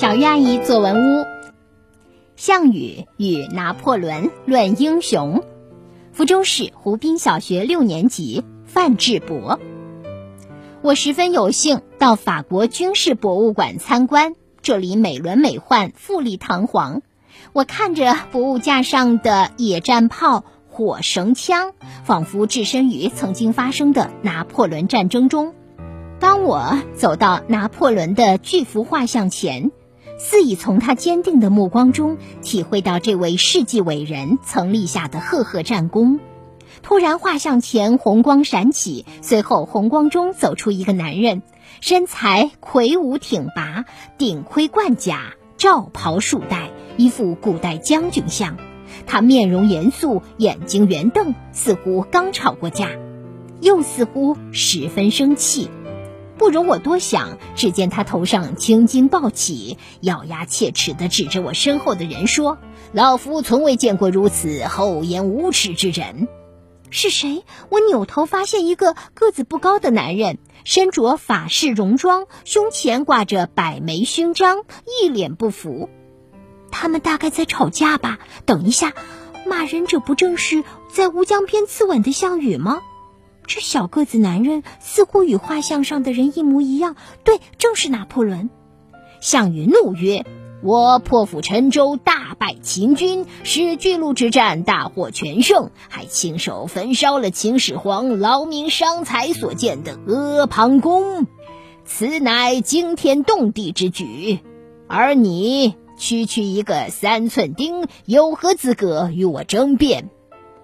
小鱼阿姨作文屋：项羽与拿破仑论英雄。福州市湖滨小学六年级范志博。我十分有幸到法国军事博物馆参观，这里美轮美奂、富丽堂皇。我看着博物架上的野战炮、火绳枪，仿佛置身于曾经发生的拿破仑战争中。当我走到拿破仑的巨幅画像前，似已从他坚定的目光中体会到这位世纪伟人曾立下的赫赫战功。突然，画像前红光闪起，随后红光中走出一个男人，身材魁梧挺拔，顶盔贯甲，罩袍束带，一副古代将军相。他面容严肃，眼睛圆瞪，似乎刚吵过架，又似乎十分生气。不容我多想，只见他头上青筋暴起，咬牙切齿地指着我身后的人说：“老夫从未见过如此厚颜无耻之人。”是谁？我扭头发现一个个子不高的男人，身着法式戎装，胸前挂着百枚勋章，一脸不服。他们大概在吵架吧？等一下，骂人者不正是在乌江边自刎的项羽吗？这小个子男人似乎与画像上的人一模一样，对，正是拿破仑。项羽怒曰：“我破釜沉舟，大败秦军，使巨鹿之战大获全胜，还亲手焚烧了秦始皇劳民伤财所建的阿房宫，此乃惊天动地之举。而你区区一个三寸丁，有何资格与我争辩？”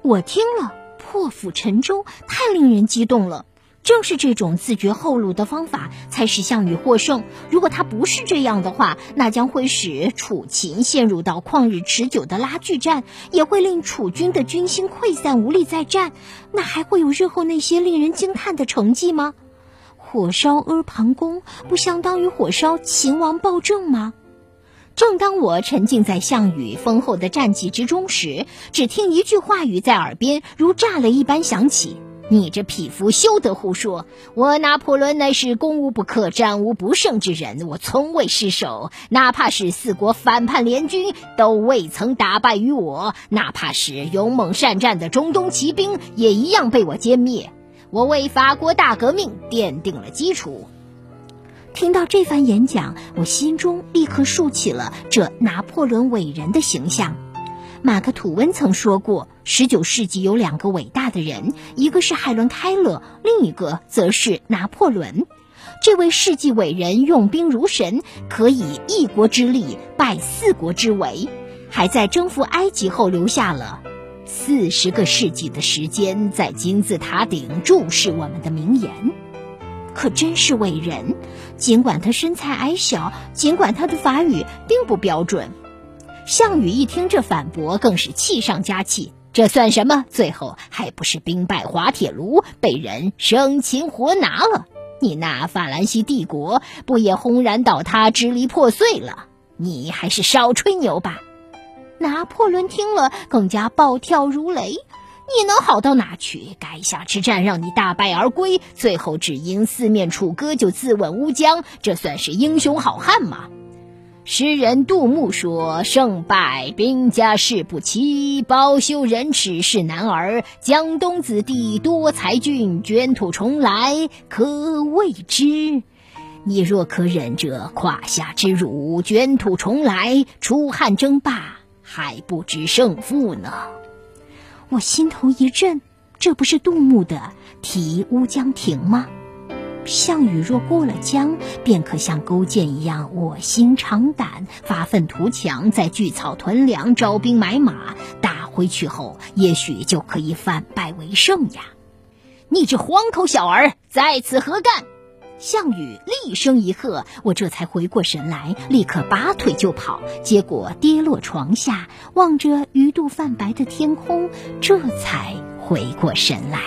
我听了。破釜沉舟太令人激动了，正是这种自绝后路的方法才使项羽获胜。如果他不是这样的话，那将会使楚秦陷入到旷日持久的拉锯战，也会令楚军的军心溃散，无力再战。那还会有日后那些令人惊叹的成绩吗？火烧阿房宫不相当于火烧秦王暴政吗？正当我沉浸在项羽丰厚的战绩之中时，只听一句话语在耳边如炸雷一般响起：“你这匹夫休得胡说！我拿破仑乃是攻无不克、战无不胜之人，我从未失手，哪怕是四国反叛联军都未曾打败于我，哪怕是勇猛善战的中东骑兵也一样被我歼灭。我为法国大革命奠定了基础。”听到这番演讲，我心中立刻竖起了这拿破仑伟人的形象。马克·吐温曾说过，十九世纪有两个伟大的人，一个是海伦·凯勒，另一个则是拿破仑。这位世纪伟人用兵如神，可以一国之力败四国之围，还在征服埃及后留下了四十个世纪的时间，在金字塔顶注视我们的名言。可真是伟人，尽管他身材矮小，尽管他的法语并不标准。项羽一听这反驳，更是气上加气。这算什么？最后还不是兵败滑铁卢，被人生擒活拿了？你那法兰西帝国不也轰然倒塌，支离破碎了？你还是少吹牛吧！拿破仑听了，更加暴跳如雷。你能好到哪去？垓下之战让你大败而归，最后只因四面楚歌就自刎乌江，这算是英雄好汉吗？诗人杜牧说：“胜败兵家事不齐，包羞忍耻是男儿。江东子弟多才俊，卷土重来可未知。你若可忍着胯下之辱，卷土重来，楚汉争霸还不知胜负呢。”我心头一震，这不是杜牧的《题乌江亭》吗？项羽若过了江，便可像勾践一样卧薪尝胆、发愤图强，在聚草屯粮、招兵买马，打回去后，也许就可以反败为胜呀！你这黄口小儿，在此何干？项羽厉声一喝，我这才回过神来，立刻拔腿就跑，结果跌落床下，望着鱼肚泛白的天空，这才回过神来。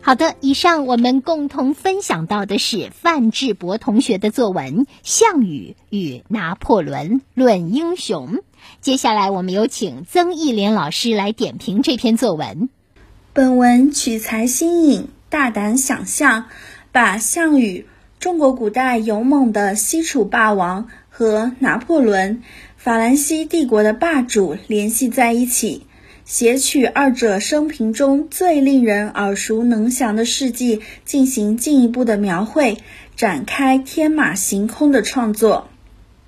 好的，以上我们共同分享到的是范志博同学的作文《项羽与拿破仑论英雄》。接下来，我们有请曾义莲老师来点评这篇作文。本文取材新颖，大胆想象。把项羽中国古代勇猛的西楚霸王和拿破仑，法兰西帝国的霸主联系在一起，写取二者生平中最令人耳熟能详的事迹，进行进一步的描绘，展开天马行空的创作。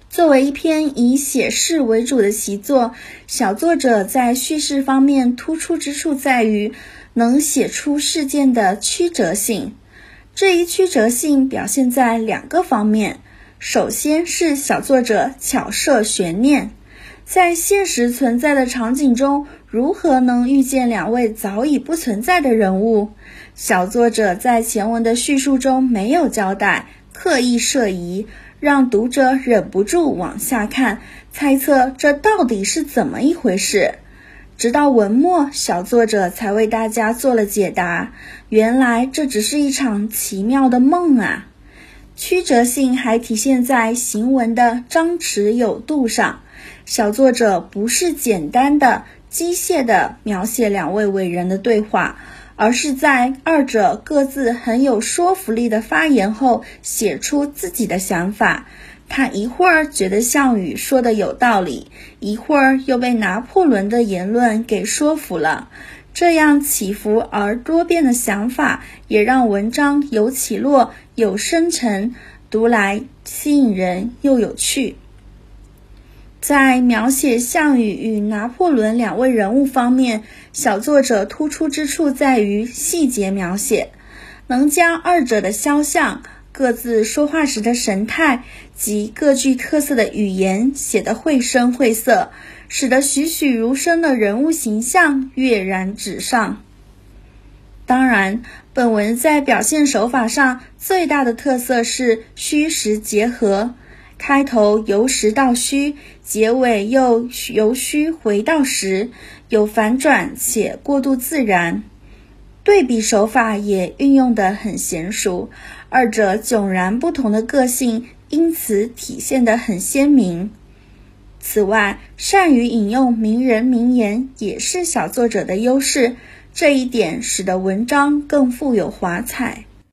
作为一篇以写事为主的习作，小作者在叙事方面突出之处在于能写出事件的曲折性。这一曲折性表现在两个方面：首先是小作者巧设悬念，在现实存在的场景中，如何能遇见两位早已不存在的人物？小作者在前文的叙述中没有交代，刻意设疑。让读者忍不住往下看，猜测这到底是怎么一回事。直到文末，小作者才为大家做了解答。原来这只是一场奇妙的梦啊！曲折性还体现在行文的张弛有度上。小作者不是简单的、机械的描写两位伟人的对话。而是在二者各自很有说服力的发言后，写出自己的想法。他一会儿觉得项羽说的有道理，一会儿又被拿破仑的言论给说服了。这样起伏而多变的想法，也让文章有起落、有深沉，读来吸引人又有趣。在描写项羽与拿破仑两位人物方面，小作者突出之处在于细节描写，能将二者的肖像、各自说话时的神态及各具特色的语言写得绘声绘色，使得栩栩如生的人物形象跃然纸上。当然，本文在表现手法上最大的特色是虚实结合。开头由实到虚，结尾又由虚回到实，有反转且过渡自然。对比手法也运用得很娴熟，二者迥然不同的个性因此体现得很鲜明。此外，善于引用名人名言也是小作者的优势，这一点使得文章更富有华彩。